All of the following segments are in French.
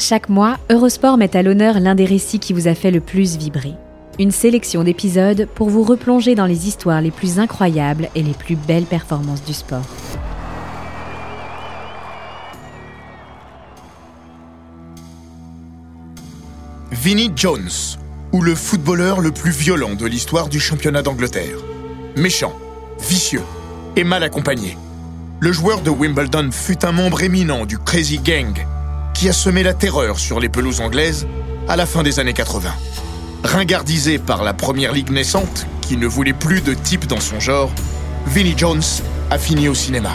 Chaque mois, Eurosport met à l'honneur l'un des récits qui vous a fait le plus vibrer. Une sélection d'épisodes pour vous replonger dans les histoires les plus incroyables et les plus belles performances du sport. Vinnie Jones, ou le footballeur le plus violent de l'histoire du championnat d'Angleterre. Méchant, vicieux et mal accompagné. Le joueur de Wimbledon fut un membre éminent du Crazy Gang, qui a semé la terreur sur les pelouses anglaises à la fin des années 80. Ringardisé par la première ligue naissante, qui ne voulait plus de type dans son genre, Vinnie Jones a fini au cinéma.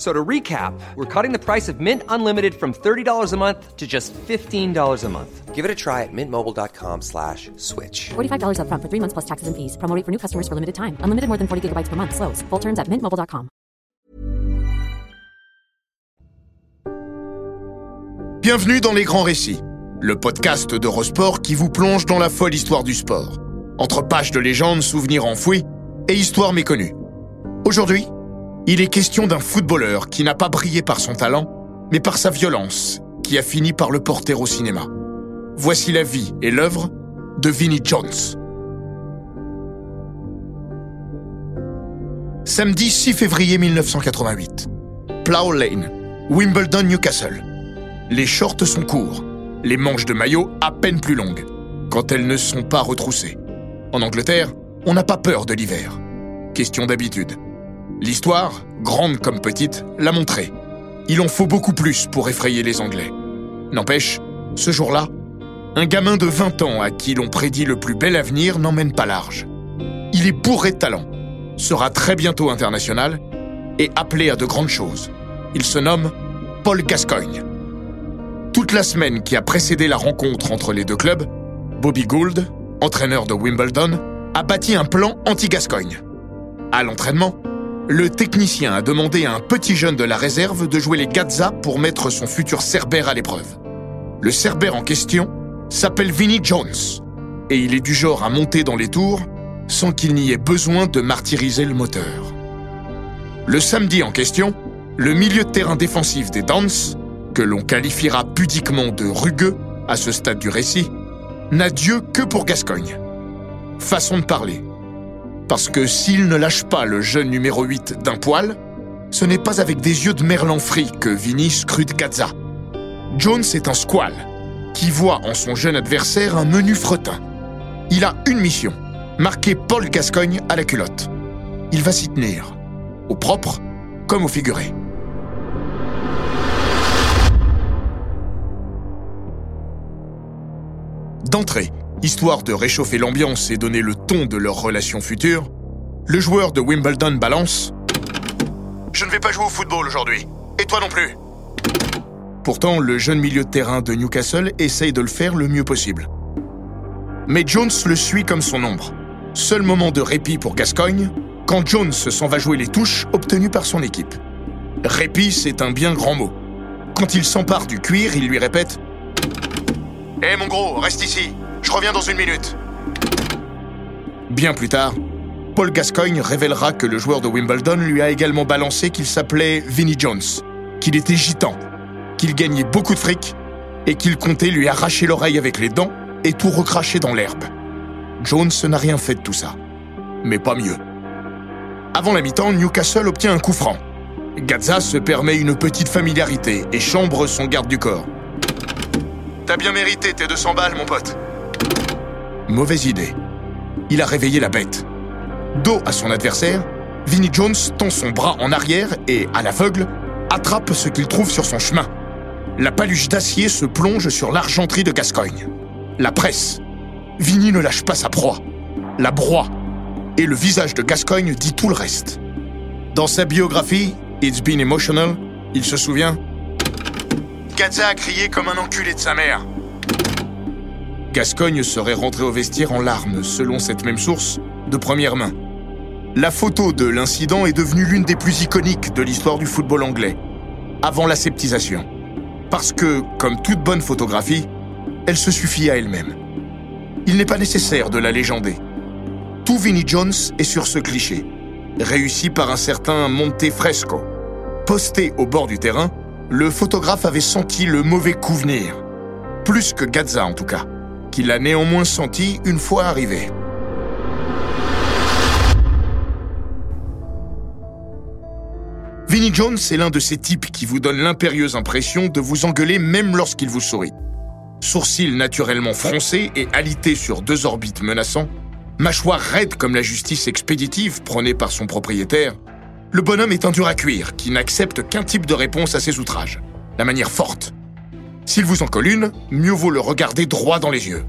So to recap, we're cutting the price of Mint Unlimited from $30 a month to just $15 a month. Give it a try at mintmobile.com slash switch. $45 upfront for three months plus taxes and fees. Promo rate for new customers for limited time. Unlimited more than 40 gigabytes per month. Slows. Full terms at mintmobile.com. Bienvenue dans Les Grands Récits, le podcast d'Eurosport qui vous plonge dans la folle histoire du sport. Entre pages de légendes, souvenirs enfouis et histoires méconnues. Aujourd'hui, il est question d'un footballeur qui n'a pas brillé par son talent, mais par sa violence, qui a fini par le porter au cinéma. Voici la vie et l'œuvre de Vinnie Jones. Samedi 6 février 1988. Plough Lane, Wimbledon, Newcastle. Les shorts sont courts, les manches de maillot à peine plus longues, quand elles ne sont pas retroussées. En Angleterre, on n'a pas peur de l'hiver. Question d'habitude. L'histoire, grande comme petite, l'a montré. Il en faut beaucoup plus pour effrayer les Anglais. N'empêche, ce jour-là, un gamin de 20 ans à qui l'on prédit le plus bel avenir n'emmène pas large. Il est bourré de talent, sera très bientôt international et appelé à de grandes choses. Il se nomme Paul Gascoigne. Toute la semaine qui a précédé la rencontre entre les deux clubs, Bobby Gould, entraîneur de Wimbledon, a bâti un plan anti-Gascoigne. À l'entraînement, le technicien a demandé à un petit jeune de la réserve de jouer les Gazza pour mettre son futur Cerbère à l'épreuve. Le Cerbère en question s'appelle Vinnie Jones, et il est du genre à monter dans les tours sans qu'il n'y ait besoin de martyriser le moteur. Le samedi en question, le milieu de terrain défensif des Dons, que l'on qualifiera pudiquement de rugueux à ce stade du récit, n'a Dieu que pour Gascogne. Façon de parler. Parce que s'il ne lâche pas le jeune numéro 8 d'un poil, ce n'est pas avec des yeux de merlan frit que Vinny scrute Gaza. Jones est un squal, qui voit en son jeune adversaire un menu fretin. Il a une mission, marquer Paul Gascogne à la culotte. Il va s'y tenir, au propre comme au figuré. D'entrée, histoire de réchauffer l'ambiance et donner le ton de leur relation future, le joueur de Wimbledon balance Je ne vais pas jouer au football aujourd'hui. Et toi non plus. Pourtant, le jeune milieu de terrain de Newcastle essaye de le faire le mieux possible. Mais Jones le suit comme son ombre. Seul moment de répit pour Gascogne, quand Jones s'en va jouer les touches obtenues par son équipe. Répit, c'est un bien grand mot. Quand il s'empare du cuir, il lui répète Hé mon gros, reste ici, je reviens dans une minute. Bien plus tard, Paul Gascoigne révélera que le joueur de Wimbledon lui a également balancé qu'il s'appelait Vinnie Jones, qu'il était gitan, qu'il gagnait beaucoup de fric et qu'il comptait lui arracher l'oreille avec les dents et tout recracher dans l'herbe. Jones n'a rien fait de tout ça, mais pas mieux. Avant la mi-temps, Newcastle obtient un coup franc. Gazza se permet une petite familiarité et chambre son garde du corps. T'as bien mérité tes 200 balles, mon pote. Mauvaise idée. Il a réveillé la bête. Dos à son adversaire, Vinnie Jones tend son bras en arrière et, à l'aveugle, attrape ce qu'il trouve sur son chemin. La paluche d'acier se plonge sur l'argenterie de Gascogne. La presse. Vini ne lâche pas sa proie. La broie. Et le visage de Gascogne dit tout le reste. Dans sa biographie, It's Been Emotional, il se souvient Gazza a crié comme un enculé de sa mère. Gascogne serait rentré au vestiaire en larmes, selon cette même source, de première main. La photo de l'incident est devenue l'une des plus iconiques de l'histoire du football anglais, avant la sceptisation. Parce que, comme toute bonne photographie, elle se suffit à elle-même. Il n'est pas nécessaire de la légender. Tout Vinnie Jones est sur ce cliché, réussi par un certain Monte Fresco. Posté au bord du terrain, le photographe avait senti le mauvais coup venir. Plus que Gazza en tout cas, qu'il a néanmoins senti une fois arrivé. Vinnie Jones est l'un de ces types qui vous donne l'impérieuse impression de vous engueuler même lorsqu'il vous sourit. Sourcils naturellement froncés et alités sur deux orbites menaçants, mâchoire raide comme la justice expéditive prônée par son propriétaire, le bonhomme est un dur à cuire qui n'accepte qu'un type de réponse à ses outrages, la manière forte. S'il vous en colle une, mieux vaut le regarder droit dans les yeux.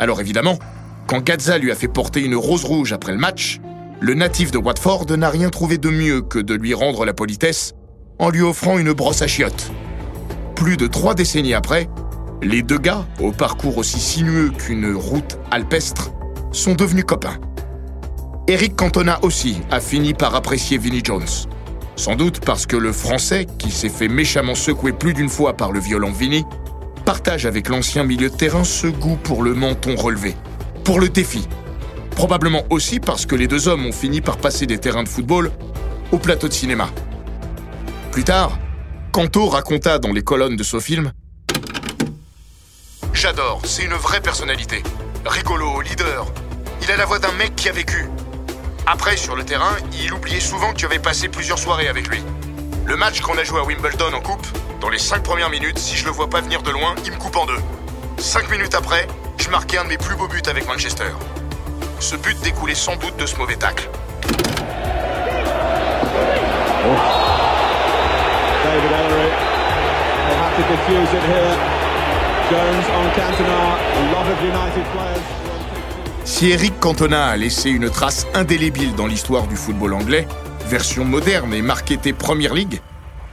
Alors évidemment, quand Gazza lui a fait porter une rose rouge après le match, le natif de Watford n'a rien trouvé de mieux que de lui rendre la politesse en lui offrant une brosse à chiottes. Plus de trois décennies après, les deux gars, au parcours aussi sinueux qu'une route alpestre, sont devenus copains. Eric Cantona aussi a fini par apprécier Vinnie Jones. Sans doute parce que le Français, qui s'est fait méchamment secouer plus d'une fois par le violent Vinnie, partage avec l'ancien milieu de terrain ce goût pour le menton relevé, pour le défi, Probablement aussi parce que les deux hommes ont fini par passer des terrains de football au plateau de cinéma. Plus tard, Canto raconta dans les colonnes de ce film J'adore, c'est une vraie personnalité. Rigolo, leader. Il a la voix d'un mec qui a vécu. Après, sur le terrain, il oubliait souvent que tu avais passé plusieurs soirées avec lui. Le match qu'on a joué à Wimbledon en coupe, dans les cinq premières minutes, si je le vois pas venir de loin, il me coupe en deux. Cinq minutes après, je marquais un de mes plus beaux buts avec Manchester. Ce but découlait sans doute de ce mauvais tacle. David Ellery will have to diffuse it here. Jones on Cantona. A lot of United players. Si Eric Cantona a laissé une trace indélébile dans l'histoire du football anglais, version moderne et marketée Premier League,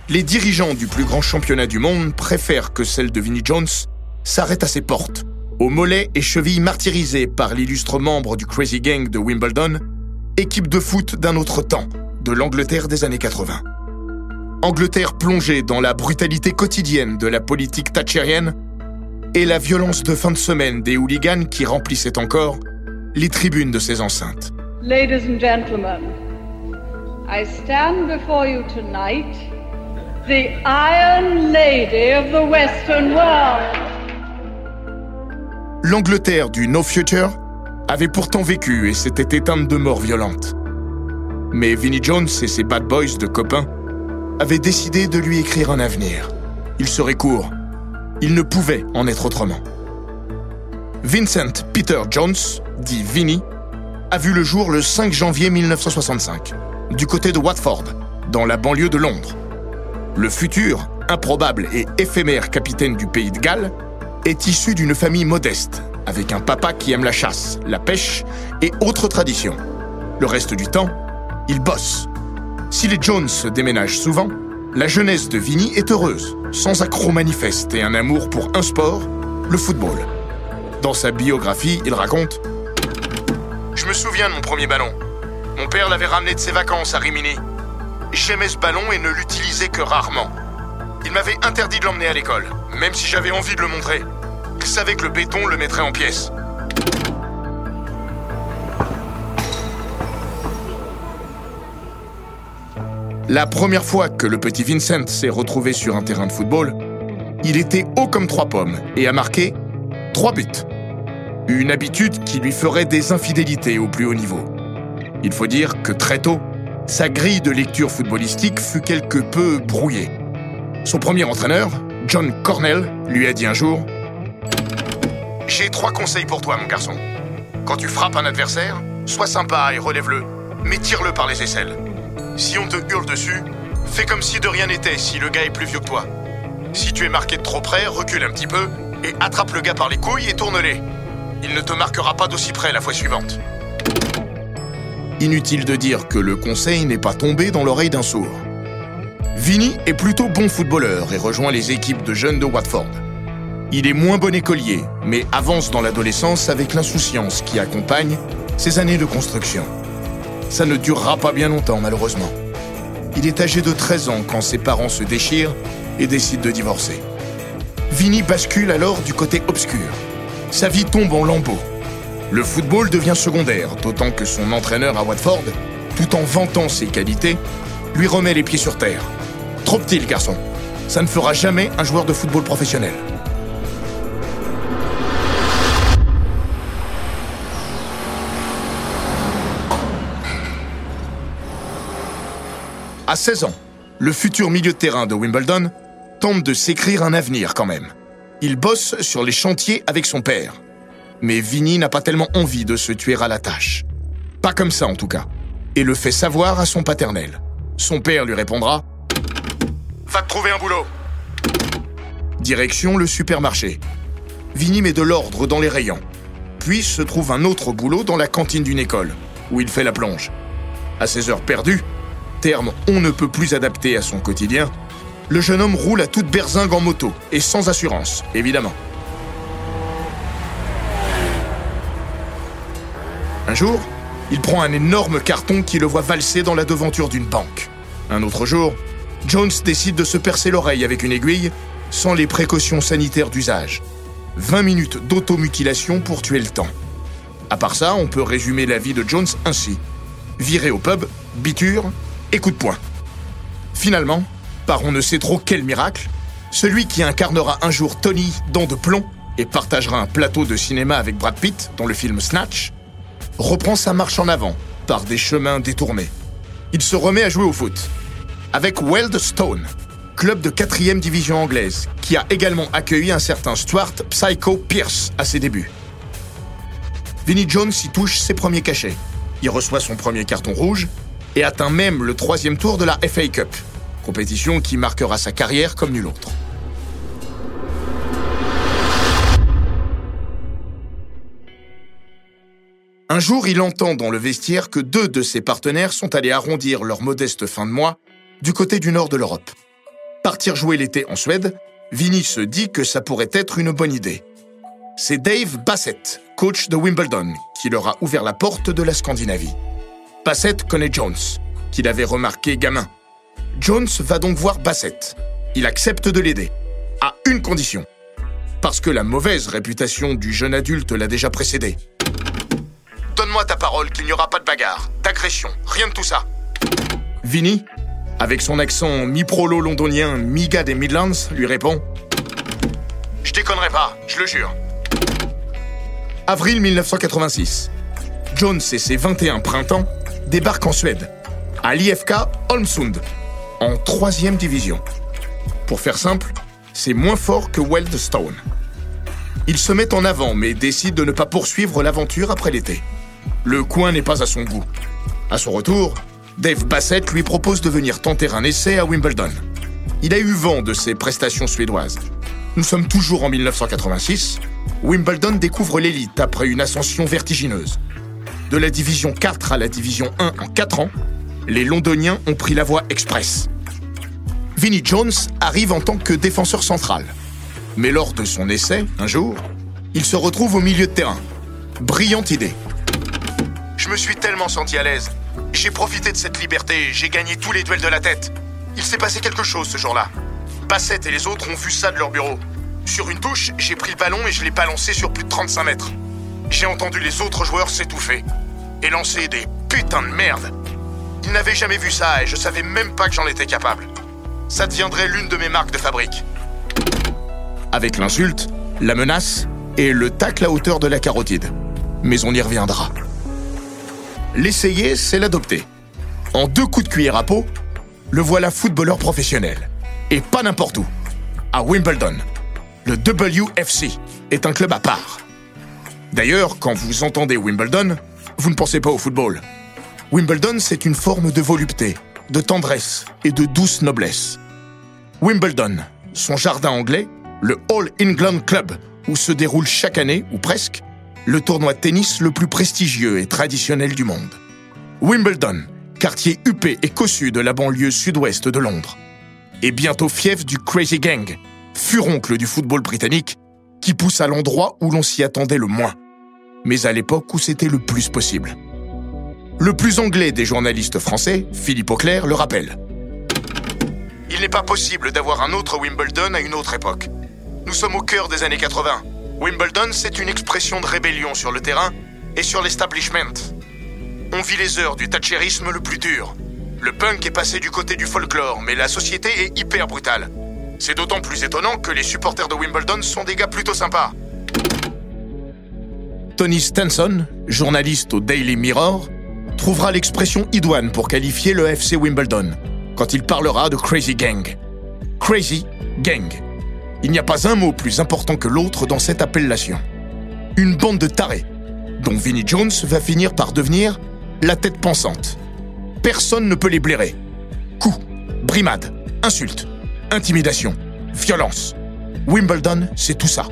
les dirigeants du plus grand championnat du monde préfèrent que celle de Vinnie Jones s'arrête à ses portes aux mollets et chevilles martyrisés par l'illustre membre du Crazy Gang de Wimbledon, équipe de foot d'un autre temps, de l'Angleterre des années 80. Angleterre plongée dans la brutalité quotidienne de la politique thatchérienne et la violence de fin de semaine des hooligans qui remplissaient encore les tribunes de ces enceintes. Ladies and gentlemen, I stand before you tonight, l'Angleterre du No Future avait pourtant vécu et s'était éteinte de mort violente. Mais Vinnie Jones et ses bad boys de copains avaient décidé de lui écrire un avenir. Il serait court. Il ne pouvait en être autrement. Vincent Peter Jones, dit Vinnie, a vu le jour le 5 janvier 1965, du côté de Watford, dans la banlieue de Londres. Le futur, improbable et éphémère capitaine du pays de Galles est issu d'une famille modeste, avec un papa qui aime la chasse, la pêche et autres traditions. Le reste du temps, il bosse. Si les Jones déménagent souvent, la jeunesse de Vinny est heureuse, sans accroc manifeste et un amour pour un sport, le football. Dans sa biographie, il raconte Je me souviens de mon premier ballon. Mon père l'avait ramené de ses vacances à Rimini. J'aimais ce ballon et ne l'utilisais que rarement. Il m'avait interdit de l'emmener à l'école, même si j'avais envie de le montrer. Il savait que le béton le mettrait en pièces. La première fois que le petit Vincent s'est retrouvé sur un terrain de football, il était haut comme trois pommes et a marqué trois buts. Une habitude qui lui ferait des infidélités au plus haut niveau. Il faut dire que très tôt, sa grille de lecture footballistique fut quelque peu brouillée. Son premier entraîneur, John Cornell, lui a dit un jour J'ai trois conseils pour toi, mon garçon. Quand tu frappes un adversaire, sois sympa et relève-le, mais tire-le par les aisselles. Si on te hurle dessus, fais comme si de rien n'était si le gars est plus vieux que toi. Si tu es marqué de trop près, recule un petit peu et attrape le gars par les couilles et tourne-les. Il ne te marquera pas d'aussi près la fois suivante. Inutile de dire que le conseil n'est pas tombé dans l'oreille d'un sourd. Vinny est plutôt bon footballeur et rejoint les équipes de jeunes de Watford. Il est moins bon écolier, mais avance dans l'adolescence avec l'insouciance qui accompagne ses années de construction. Ça ne durera pas bien longtemps, malheureusement. Il est âgé de 13 ans quand ses parents se déchirent et décident de divorcer. Vinny bascule alors du côté obscur. Sa vie tombe en lambeaux. Le football devient secondaire, d'autant que son entraîneur à Watford, tout en vantant ses qualités, lui remet les pieds sur terre. Trop petit garçon. Ça ne fera jamais un joueur de football professionnel. À 16 ans, le futur milieu de terrain de Wimbledon tente de s'écrire un avenir quand même. Il bosse sur les chantiers avec son père. Mais Vinny n'a pas tellement envie de se tuer à la tâche. Pas comme ça en tout cas. Et le fait savoir à son paternel. Son père lui répondra Va te trouver un boulot. Direction le supermarché. Vinny met de l'ordre dans les rayons. Puis se trouve un autre boulot dans la cantine d'une école, où il fait la plonge. À ses heures perdues, terme on ne peut plus adapté à son quotidien, le jeune homme roule à toute berzingue en moto, et sans assurance, évidemment. Un jour, il prend un énorme carton qui le voit valser dans la devanture d'une banque. Un autre jour, Jones décide de se percer l'oreille avec une aiguille, sans les précautions sanitaires d'usage. 20 minutes d'automutilation pour tuer le temps. À part ça, on peut résumer la vie de Jones ainsi. Viré au pub, biture, et coup de poing. Finalement, par on ne sait trop quel miracle, celui qui incarnera un jour Tony dans de plomb et partagera un plateau de cinéma avec Brad Pitt dans le film Snatch, reprend sa marche en avant par des chemins détournés. Il se remet à jouer au foot avec Weldstone, club de 4 division anglaise, qui a également accueilli un certain Stuart Psycho Pierce à ses débuts. Vinnie Jones y touche ses premiers cachets. Il reçoit son premier carton rouge et atteint même le troisième tour de la FA Cup, compétition qui marquera sa carrière comme nul autre. Un jour, il entend dans le vestiaire que deux de ses partenaires sont allés arrondir leur modeste fin de mois du côté du nord de l'Europe. Partir jouer l'été en Suède, Vinny se dit que ça pourrait être une bonne idée. C'est Dave Bassett, coach de Wimbledon, qui leur a ouvert la porte de la Scandinavie. Bassett connaît Jones, qu'il avait remarqué gamin. Jones va donc voir Bassett. Il accepte de l'aider, à une condition. Parce que la mauvaise réputation du jeune adulte l'a déjà précédé. Donne-moi ta parole qu'il n'y aura pas de bagarre, d'agression, rien de tout ça. Vinny, avec son accent mi-prolo londonien, mi-gars des Midlands, lui répond Je déconnerai pas, je le jure. Avril 1986. Jones et ses 21 printemps débarque en Suède, à l'IFK Holmsund, en troisième division. Pour faire simple, c'est moins fort que Weldstone. Il se met en avant mais décide de ne pas poursuivre l'aventure après l'été. Le coin n'est pas à son goût. À son retour, Dave Bassett lui propose de venir tenter un essai à Wimbledon. Il a eu vent de ses prestations suédoises. Nous sommes toujours en 1986. Wimbledon découvre l'élite après une ascension vertigineuse. De la division 4 à la division 1 en 4 ans, les Londoniens ont pris la voie express. Vinnie Jones arrive en tant que défenseur central. Mais lors de son essai, un jour, il se retrouve au milieu de terrain. Brillante idée. Je me suis tellement senti à l'aise. J'ai profité de cette liberté, j'ai gagné tous les duels de la tête. Il s'est passé quelque chose ce jour-là. Bassett et les autres ont vu ça de leur bureau. Sur une touche, j'ai pris le ballon et je l'ai balancé sur plus de 35 mètres. J'ai entendu les autres joueurs s'étouffer et lancer des putains de merde. Ils n'avaient jamais vu ça et je savais même pas que j'en étais capable. Ça deviendrait l'une de mes marques de fabrique. Avec l'insulte, la menace et le tacle à hauteur de la carotide. Mais on y reviendra. L'essayer, c'est l'adopter. En deux coups de cuillère à peau, le voilà footballeur professionnel. Et pas n'importe où. À Wimbledon. Le WFC est un club à part. D'ailleurs, quand vous entendez Wimbledon, vous ne pensez pas au football. Wimbledon, c'est une forme de volupté, de tendresse et de douce noblesse. Wimbledon, son jardin anglais, le All England Club, où se déroule chaque année, ou presque, le tournoi de tennis le plus prestigieux et traditionnel du monde. Wimbledon, quartier huppé et cossu de la banlieue sud-ouest de Londres. Et bientôt fief du Crazy Gang, furoncle du football britannique, qui pousse à l'endroit où l'on s'y attendait le moins, mais à l'époque où c'était le plus possible. Le plus anglais des journalistes français, Philippe Auclair, le rappelle. Il n'est pas possible d'avoir un autre Wimbledon à une autre époque. Nous sommes au cœur des années 80. Wimbledon, c'est une expression de rébellion sur le terrain et sur l'establishment. On vit les heures du thatcherisme le plus dur. Le punk est passé du côté du folklore, mais la société est hyper brutale. C'est d'autant plus étonnant que les supporters de Wimbledon sont des gars plutôt sympas. Tony Stenson, journaliste au Daily Mirror, trouvera l'expression idoine pour qualifier le FC Wimbledon quand il parlera de Crazy Gang. Crazy Gang. Il n'y a pas un mot plus important que l'autre dans cette appellation. Une bande de tarés, dont Vinnie Jones va finir par devenir la tête pensante. Personne ne peut les blairer. Coups, brimades, insultes, intimidation, violence. Wimbledon, c'est tout ça.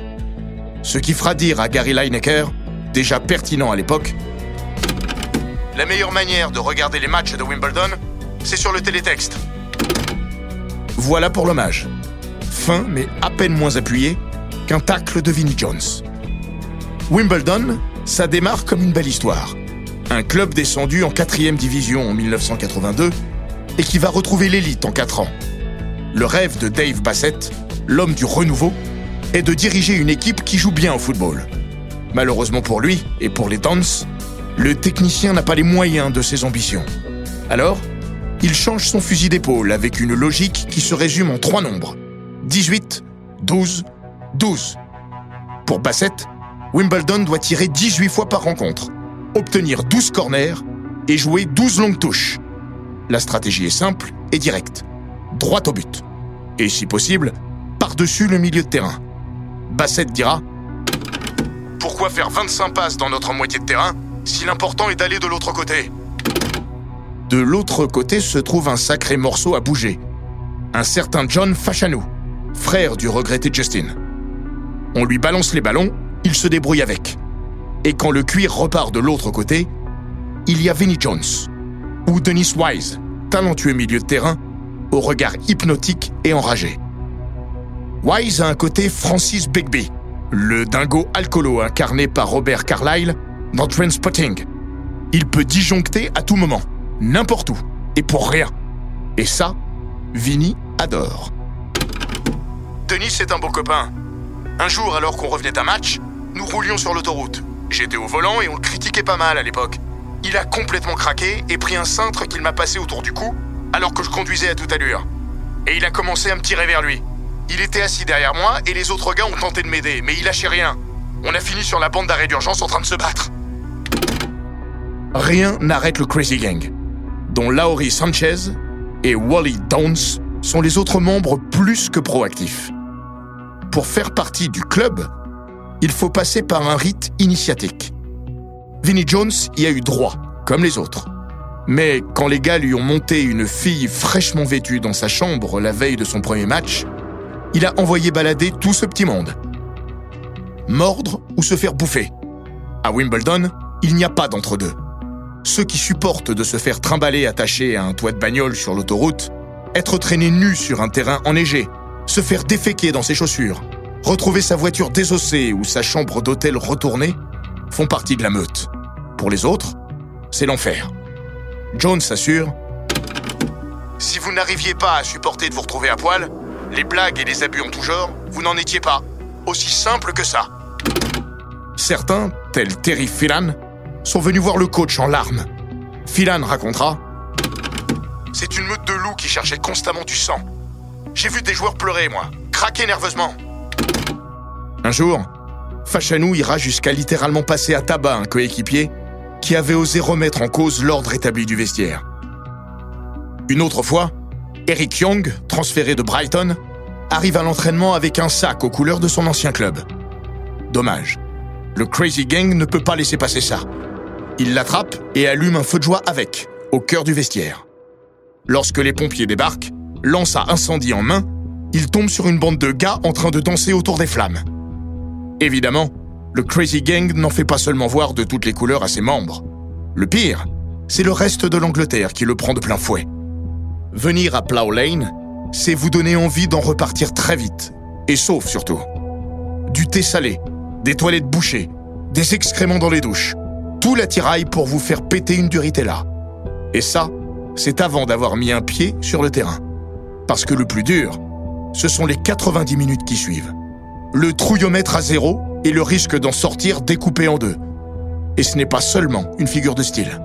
Ce qui fera dire à Gary Lineker, déjà pertinent à l'époque, la meilleure manière de regarder les matchs de Wimbledon, c'est sur le télétexte. Voilà pour l'hommage. Fin, mais à peine moins appuyé qu'un tacle de Vinnie Jones. Wimbledon, ça démarre comme une belle histoire. Un club descendu en 4 division en 1982 et qui va retrouver l'élite en 4 ans. Le rêve de Dave Bassett, l'homme du renouveau, est de diriger une équipe qui joue bien au football. Malheureusement pour lui et pour les Dons, le technicien n'a pas les moyens de ses ambitions. Alors, il change son fusil d'épaule avec une logique qui se résume en trois nombres. 18, 12, 12. Pour Bassett, Wimbledon doit tirer 18 fois par rencontre, obtenir 12 corners et jouer 12 longues touches. La stratégie est simple et directe. Droit au but. Et si possible, par-dessus le milieu de terrain. Bassett dira Pourquoi faire 25 passes dans notre moitié de terrain si l'important est d'aller de l'autre côté? De l'autre côté se trouve un sacré morceau à bouger. Un certain John Fachanou, frère du regretté Justin. On lui balance les ballons, il se débrouille avec. Et quand le cuir repart de l'autre côté, il y a Vinnie Jones ou Dennis Wise, talentueux milieu de terrain, au regard hypnotique et enragé. Wise a un côté Francis Begbie, le dingo alcoolo incarné par Robert Carlyle dans Trainspotting. Il peut disjoncter à tout moment, n'importe où, et pour rien. Et ça, Vinny adore. Denis est un beau copain. Un jour, alors qu'on revenait d'un match, nous roulions sur l'autoroute. J'étais au volant et on le critiquait pas mal à l'époque. Il a complètement craqué et pris un cintre qu'il m'a passé autour du cou alors que je conduisais à toute allure. Et il a commencé à me tirer vers lui. Il était assis derrière moi et les autres gars ont tenté de m'aider, mais il lâchait rien. On a fini sur la bande d'arrêt d'urgence en train de se battre. Rien n'arrête le Crazy Gang, dont Laurie Sanchez et Wally Downs sont les autres membres plus que proactifs. Pour faire partie du club, il faut passer par un rite initiatique. Vinnie Jones y a eu droit, comme les autres. Mais quand les gars lui ont monté une fille fraîchement vêtue dans sa chambre la veille de son premier match, il a envoyé balader tout ce petit monde. Mordre ou se faire bouffer. À Wimbledon, il n'y a pas d'entre-deux. Ceux qui supportent de se faire trimballer attaché à un toit de bagnole sur l'autoroute, être traîné nu sur un terrain enneigé, se faire déféquer dans ses chaussures, retrouver sa voiture désossée ou sa chambre d'hôtel retournée, font partie de la meute. Pour les autres, c'est l'enfer. Jones s'assure Si vous n'arriviez pas à supporter de vous retrouver à poil, les blagues et les abus en tout genre, vous n'en étiez pas. Aussi simple que ça. Certains, tels Terry Phelan, sont venus voir le coach en larmes. Phelan racontera C'est une meute de loups qui cherchait constamment du sang. J'ai vu des joueurs pleurer, moi, craquer nerveusement. Un jour, Fachanou ira jusqu'à littéralement passer à tabac un coéquipier qui avait osé remettre en cause l'ordre établi du vestiaire. Une autre fois, Eric Young, transféré de Brighton, arrive à l'entraînement avec un sac aux couleurs de son ancien club. Dommage. Le Crazy Gang ne peut pas laisser passer ça. Il l'attrape et allume un feu de joie avec, au cœur du vestiaire. Lorsque les pompiers débarquent, lance à incendie en main, il tombe sur une bande de gars en train de danser autour des flammes. Évidemment, le Crazy Gang n'en fait pas seulement voir de toutes les couleurs à ses membres. Le pire, c'est le reste de l'Angleterre qui le prend de plein fouet. Venir à Plough Lane, c'est vous donner envie d'en repartir très vite, et sauf surtout. Du thé salé, des toilettes bouchées, des excréments dans les douches, tout l'attirail pour vous faire péter une là. Et ça, c'est avant d'avoir mis un pied sur le terrain. Parce que le plus dur, ce sont les 90 minutes qui suivent. Le trouillomètre à zéro et le risque d'en sortir découpé en deux. Et ce n'est pas seulement une figure de style.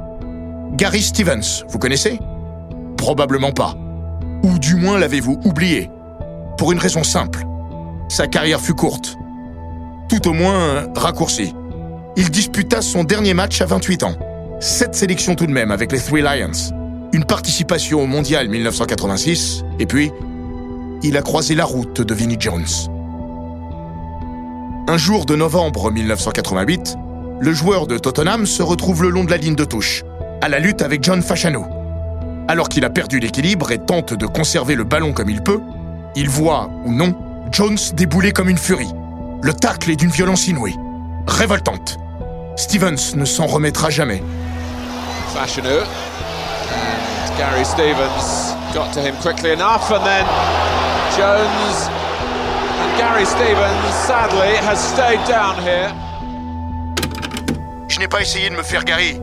Gary Stevens, vous connaissez? Probablement pas. Ou du moins l'avez-vous oublié Pour une raison simple. Sa carrière fut courte. Tout au moins raccourcie. Il disputa son dernier match à 28 ans. Sept sélections tout de même avec les Three Lions. Une participation au Mondial 1986. Et puis, il a croisé la route de Vinnie Jones. Un jour de novembre 1988, le joueur de Tottenham se retrouve le long de la ligne de touche, à la lutte avec John Fashanu. Alors qu'il a perdu l'équilibre et tente de conserver le ballon comme il peut, il voit, ou non, Jones débouler comme une furie. Le tacle est d'une violence inouïe, révoltante. Stevens ne s'en remettra jamais. Fashanu and Gary Stevens got to him quickly enough and then Jones and Gary Stevens sadly has stayed down here. Je n'ai pas essayé de me faire Gary.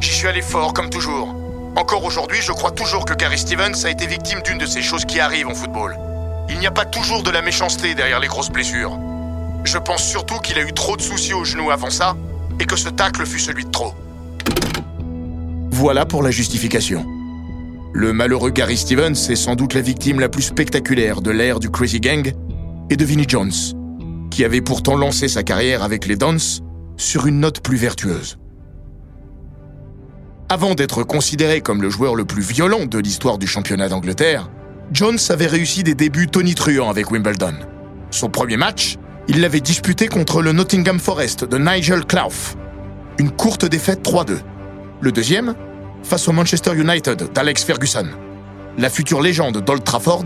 J'y suis allé fort comme toujours. Encore aujourd'hui, je crois toujours que Gary Stevens a été victime d'une de ces choses qui arrivent en football. Il n'y a pas toujours de la méchanceté derrière les grosses blessures. Je pense surtout qu'il a eu trop de soucis au genou avant ça et que ce tacle fut celui de trop. Voilà pour la justification. Le malheureux Gary Stevens est sans doute la victime la plus spectaculaire de l'ère du Crazy Gang et de Vinnie Jones, qui avait pourtant lancé sa carrière avec les Dons sur une note plus vertueuse. Avant d'être considéré comme le joueur le plus violent de l'histoire du championnat d'Angleterre, Jones avait réussi des débuts tonitruants avec Wimbledon. Son premier match, il l'avait disputé contre le Nottingham Forest de Nigel Clough. Une courte défaite 3-2. Le deuxième, face au Manchester United d'Alex Ferguson. La future légende d'Old Trafford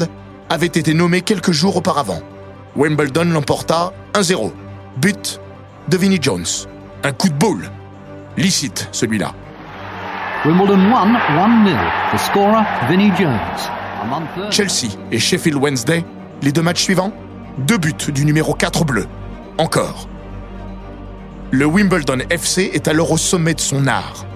avait été nommée quelques jours auparavant. Wimbledon l'emporta 1-0. But de Vinnie Jones. Un coup de boule. Licite, celui-là. Wimbledon won 1-0. The scorer, Vinnie Jones. Chelsea et Sheffield Wednesday, les deux matchs suivants, deux buts du numéro 4 bleu. Encore. Le Wimbledon FC est alors au sommet de son art.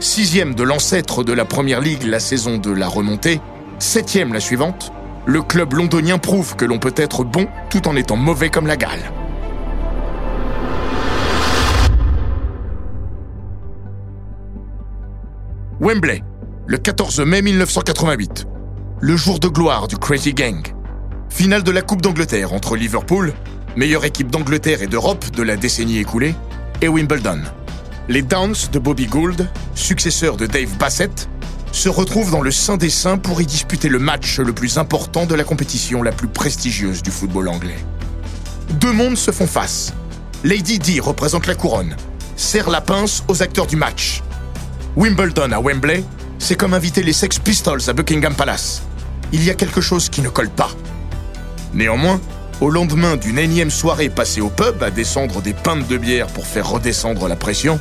Sixième de l'ancêtre de la Première Ligue la saison de la remontée, septième la suivante, le club londonien prouve que l'on peut être bon tout en étant mauvais comme la gale. Wembley, le 14 mai 1988. Le jour de gloire du Crazy Gang. Finale de la Coupe d'Angleterre entre Liverpool, meilleure équipe d'Angleterre et d'Europe de la décennie écoulée, et Wimbledon. Les Downs de Bobby Gould, successeur de Dave Bassett, se retrouvent dans le Saint des Saints pour y disputer le match le plus important de la compétition la plus prestigieuse du football anglais. Deux mondes se font face. Lady Di représente la couronne, serre la pince aux acteurs du match. Wimbledon à Wembley, c'est comme inviter les Sex Pistols à Buckingham Palace. Il y a quelque chose qui ne colle pas. Néanmoins, au lendemain d'une énième soirée passée au pub à descendre des pintes de bière pour faire redescendre la pression,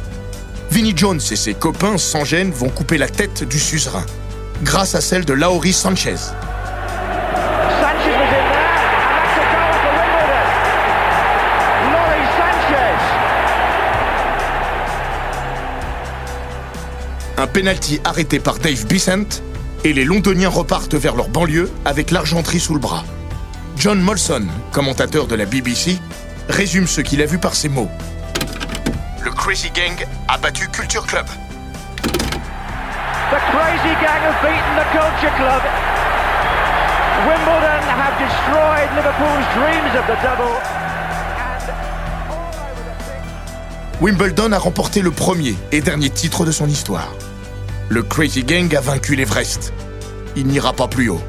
Vinnie Jones et ses copains sans gêne vont couper la tête du suzerain, grâce à celle de Laurie Sanchez. Un penalty arrêté par Dave Bissent et les Londoniens repartent vers leur banlieue avec l'argenterie sous le bras. John Molson, commentateur de la BBC, résume ce qu'il a vu par ces mots. Le Crazy Gang a battu Culture Club. The Crazy Gang have beaten the Culture Club. Wimbledon have destroyed Liverpool's dreams of the double. Wimbledon a remporté le premier et dernier titre de son histoire. Le Crazy Gang a vaincu l'Everest. Il n'ira pas plus haut.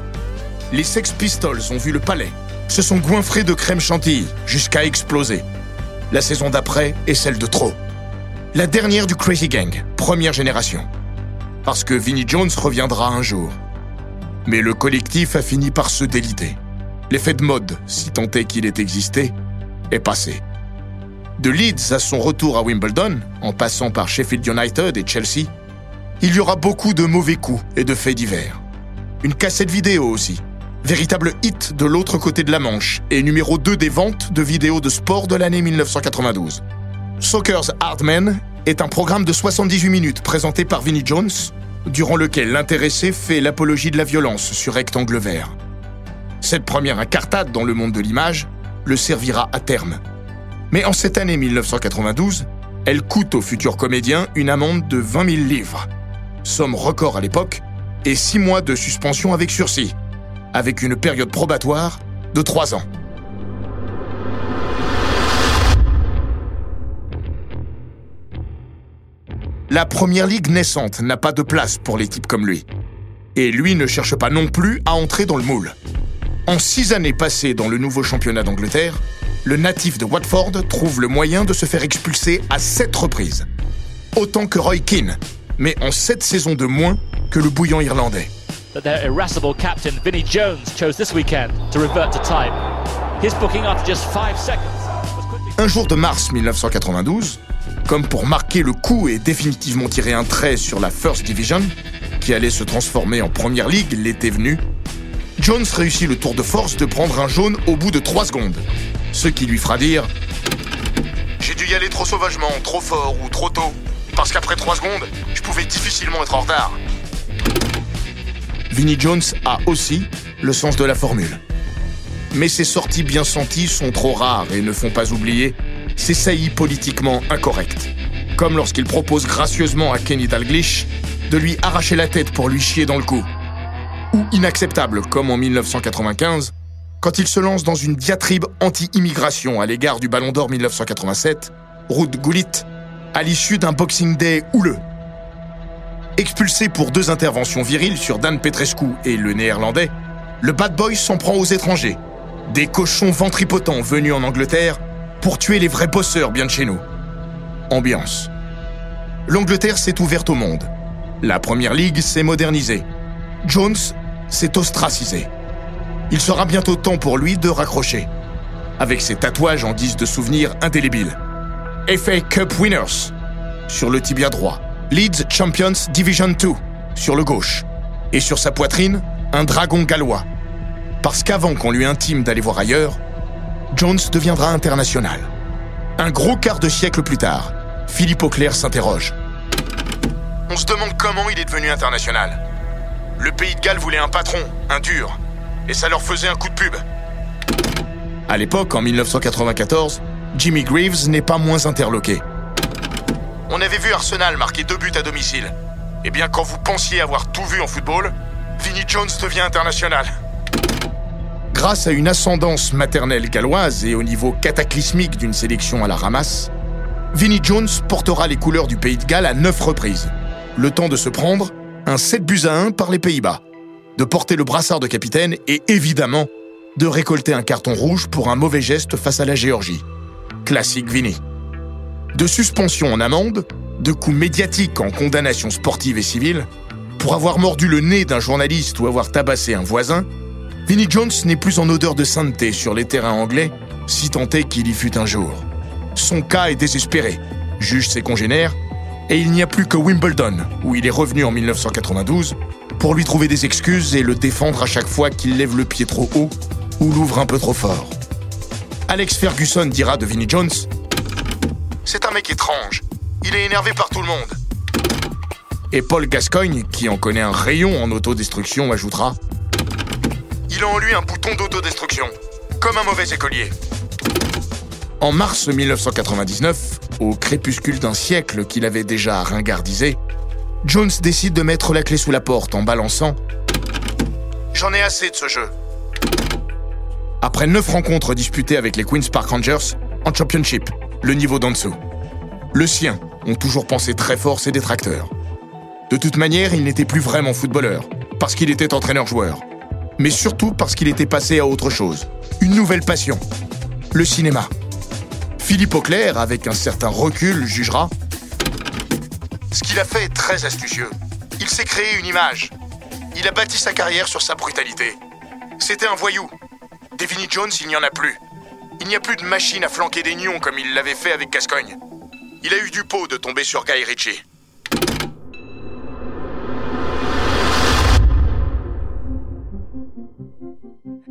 Les Sex Pistols ont vu le palais, se sont goinfrés de crème chantilly jusqu'à exploser. La saison d'après est celle de trop. La dernière du Crazy Gang, première génération. Parce que Vinnie Jones reviendra un jour. Mais le collectif a fini par se déliter. L'effet de mode, si tant est qu'il ait existé, est passé. De Leeds à son retour à Wimbledon, en passant par Sheffield United et Chelsea, il y aura beaucoup de mauvais coups et de faits divers. Une cassette vidéo aussi, véritable hit de l'autre côté de la Manche et numéro 2 des ventes de vidéos de sport de l'année 1992. Soccer's Hardman est un programme de 78 minutes présenté par Vinnie Jones, durant lequel l'intéressé fait l'apologie de la violence sur rectangle vert. Cette première incartade dans le monde de l'image le servira à terme. Mais en cette année 1992, elle coûte au futur comédien une amende de 20 000 livres, somme record à l'époque, et 6 mois de suspension avec sursis, avec une période probatoire de 3 ans. La première ligue naissante n'a pas de place pour types comme lui. Et lui ne cherche pas non plus à entrer dans le moule. En six années passées dans le nouveau championnat d'Angleterre, le natif de Watford trouve le moyen de se faire expulser à sept reprises. Autant que Roy Keane, mais en sept saisons de moins que le bouillon irlandais. Their irascible captain Jones chose this weekend to revert to booking just five. Un jour de mars 1992, comme pour marquer le coup et définitivement tirer un trait sur la First Division, qui allait se transformer en Première Ligue l'été venu, Jones réussit le tour de force de prendre un jaune au bout de 3 secondes. Ce qui lui fera dire J'ai dû y aller trop sauvagement, trop fort ou trop tôt. Parce qu'après 3 secondes, je pouvais difficilement être en retard. Vinnie Jones a aussi le sens de la formule. Mais ses sorties bien senties sont trop rares et ne font pas oublier ses saillies politiquement incorrectes. Comme lorsqu'il propose gracieusement à Kenny Dalglish de lui arracher la tête pour lui chier dans le cou ou inacceptable, comme en 1995, quand il se lance dans une diatribe anti-immigration à l'égard du Ballon d'Or 1987, Ruud Gullit, à l'issue d'un Boxing Day houleux. Expulsé pour deux interventions viriles sur Dan Petrescu et le néerlandais, le bad boy s'en prend aux étrangers, des cochons ventripotents venus en Angleterre pour tuer les vrais bosseurs bien de chez nous. Ambiance. L'Angleterre s'est ouverte au monde. La Première Ligue s'est modernisée. Jones s'est ostracisé. Il sera bientôt temps pour lui de raccrocher. Avec ses tatouages en guise de souvenirs indélébiles. FA Cup Winners sur le tibia droit. Leeds Champions Division 2 sur le gauche. Et sur sa poitrine, un dragon gallois. Parce qu'avant qu'on lui intime d'aller voir ailleurs, Jones deviendra international. Un gros quart de siècle plus tard, Philippe Auclair s'interroge. On se demande comment il est devenu international. Le pays de Galles voulait un patron, un dur, et ça leur faisait un coup de pub. À l'époque, en 1994, Jimmy Greaves n'est pas moins interloqué. On avait vu Arsenal marquer deux buts à domicile. Eh bien, quand vous pensiez avoir tout vu en football, Vinnie Jones devient international. Grâce à une ascendance maternelle galloise et au niveau cataclysmique d'une sélection à la ramasse, Vinnie Jones portera les couleurs du pays de Galles à neuf reprises. Le temps de se prendre un 7 buts à 1 par les Pays-Bas, de porter le brassard de capitaine et évidemment de récolter un carton rouge pour un mauvais geste face à la Géorgie. Classique Vinny. De suspension en amende, de coups médiatiques en condamnation sportive et civile, pour avoir mordu le nez d'un journaliste ou avoir tabassé un voisin, Vinnie Jones n'est plus en odeur de sainteté sur les terrains anglais, si tant est qu'il y fut un jour. Son cas est désespéré, juge ses congénères, et il n'y a plus que Wimbledon, où il est revenu en 1992, pour lui trouver des excuses et le défendre à chaque fois qu'il lève le pied trop haut ou l'ouvre un peu trop fort. Alex Ferguson dira de Vinnie Jones C'est un mec étrange. Il est énervé par tout le monde. Et Paul Gascoigne, qui en connaît un rayon en autodestruction, ajoutera Il a en lui un bouton d'autodestruction, comme un mauvais écolier. En mars 1999, au crépuscule d'un siècle qu'il avait déjà ringardisé, Jones décide de mettre la clé sous la porte en balançant J'en ai assez de ce jeu. Après neuf rencontres disputées avec les Queen's Park Rangers en Championship, le niveau d'en dessous, le sien ont toujours pensé très fort ses détracteurs. De toute manière, il n'était plus vraiment footballeur, parce qu'il était entraîneur-joueur, mais surtout parce qu'il était passé à autre chose, une nouvelle passion, le cinéma. Philippe Auclair, avec un certain recul, jugera Ce qu'il a fait est très astucieux. Il s'est créé une image. Il a bâti sa carrière sur sa brutalité. C'était un voyou. Des Vinnie Jones, il n'y en a plus. Il n'y a plus de machine à flanquer des nions comme il l'avait fait avec Gascogne. Il a eu du pot de tomber sur Guy Ritchie.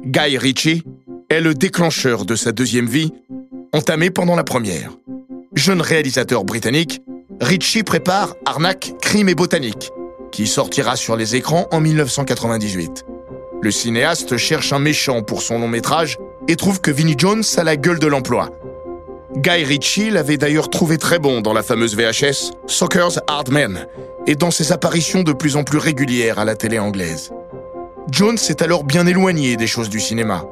Guy Ritchie est le déclencheur de sa deuxième vie, entamée pendant la première. Jeune réalisateur britannique, Ritchie prépare Arnaque, Crime et Botanique, qui sortira sur les écrans en 1998. Le cinéaste cherche un méchant pour son long métrage et trouve que Vinnie Jones a la gueule de l'emploi. Guy Ritchie l'avait d'ailleurs trouvé très bon dans la fameuse VHS Soccer's Hard Men et dans ses apparitions de plus en plus régulières à la télé anglaise. Jones est alors bien éloigné des choses du cinéma,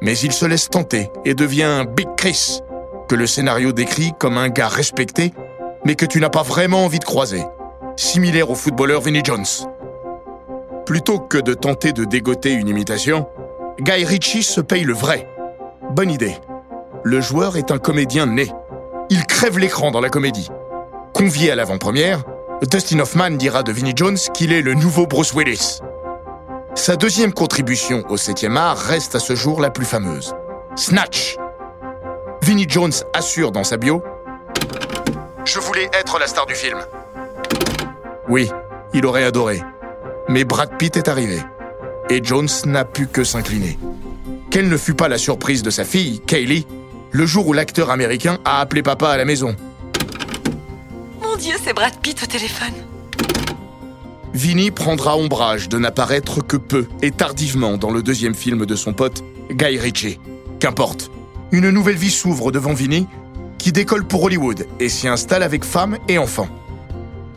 mais il se laisse tenter et devient un Big Chris, que le scénario décrit comme un gars respecté, mais que tu n'as pas vraiment envie de croiser, similaire au footballeur Vinnie Jones. Plutôt que de tenter de dégoter une imitation, Guy Ritchie se paye le vrai. Bonne idée. Le joueur est un comédien né. Il crève l'écran dans la comédie. Convié à l'avant-première, Dustin Hoffman dira de Vinnie Jones qu'il est le nouveau Bruce Willis. Sa deuxième contribution au 7e art reste à ce jour la plus fameuse. Snatch. Vinnie Jones assure dans sa bio Je voulais être la star du film. Oui, il aurait adoré. Mais Brad Pitt est arrivé. Et Jones n'a pu que s'incliner. Quelle ne fut pas la surprise de sa fille, Kaylee, le jour où l'acteur américain a appelé papa à la maison. Mon Dieu, c'est Brad Pitt au téléphone. Vinny prendra ombrage de n'apparaître que peu et tardivement dans le deuxième film de son pote, Guy Ritchie. Qu'importe, une nouvelle vie s'ouvre devant Vinny, qui décolle pour Hollywood et s'y installe avec femme et enfants.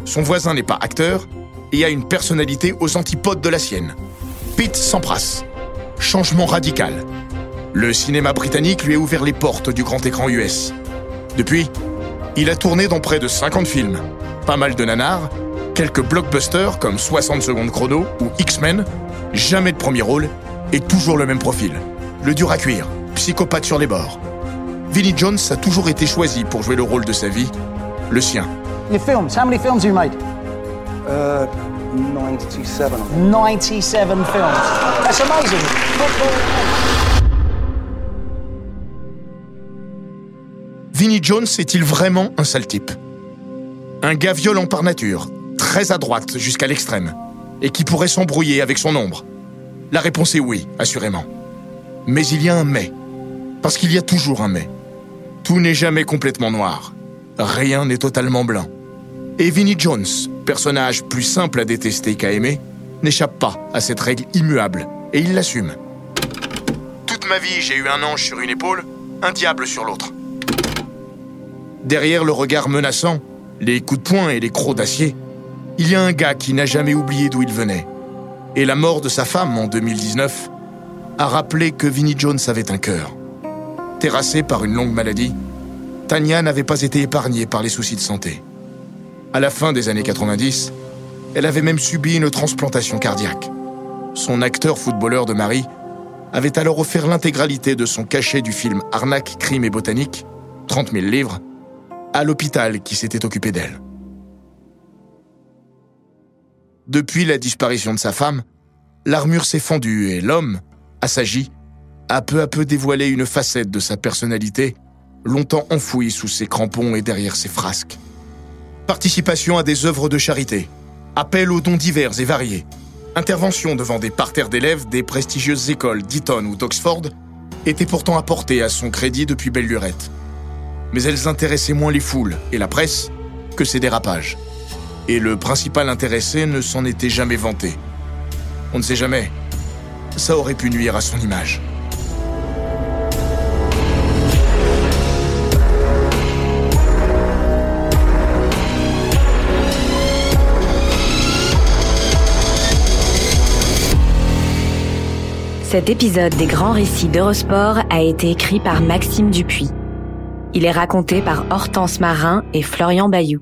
Son voisin n'est pas acteur et a une personnalité aux antipodes de la sienne. Pete Sampras. Changement radical. Le cinéma britannique lui a ouvert les portes du grand écran US. Depuis, il a tourné dans près de 50 films, pas mal de nanars, quelques blockbusters comme 60 secondes chrono ou X-Men, jamais de premier rôle et toujours le même profil. Le dur à cuire, psychopathe sur les bords. Vinnie Jones a toujours été choisi pour jouer le rôle de sa vie, le sien. Your films, how many films you made? Uh, 97. 97 films. That's amazing. Vinnie Jones est-il vraiment un sale type? Un gars violent par nature, très à droite jusqu'à l'extrême, et qui pourrait s'embrouiller avec son ombre La réponse est oui, assurément. Mais il y a un mais. Parce qu'il y a toujours un mais. Tout n'est jamais complètement noir. Rien n'est totalement blanc. Et Vinnie Jones, personnage plus simple à détester qu'à aimer, n'échappe pas à cette règle immuable, et il l'assume. Toute ma vie, j'ai eu un ange sur une épaule, un diable sur l'autre. Derrière le regard menaçant, les coups de poing et les crocs d'acier, il y a un gars qui n'a jamais oublié d'où il venait. Et la mort de sa femme en 2019 a rappelé que Vinnie Jones avait un cœur. Terrassée par une longue maladie, Tania n'avait pas été épargnée par les soucis de santé. À la fin des années 90, elle avait même subi une transplantation cardiaque. Son acteur footballeur de mari avait alors offert l'intégralité de son cachet du film Arnaque, crime et botanique, 30 000 livres, à l'hôpital qui s'était occupé d'elle. Depuis la disparition de sa femme, l'armure s'est fendue et l'homme, assagi, a peu à peu dévoilé une facette de sa personnalité, longtemps enfouie sous ses crampons et derrière ses frasques. Participation à des œuvres de charité, appel aux dons divers et variés, intervention devant des parterres d'élèves des prestigieuses écoles d'Eton ou d'Oxford étaient pourtant apportées à son crédit depuis belle lurette. Mais elles intéressaient moins les foules et la presse que ses dérapages. Et le principal intéressé ne s'en était jamais vanté. On ne sait jamais. Ça aurait pu nuire à son image. Cet épisode des grands récits d'Eurosport a été écrit par Maxime Dupuis. Il est raconté par Hortense Marin et Florian Bayou.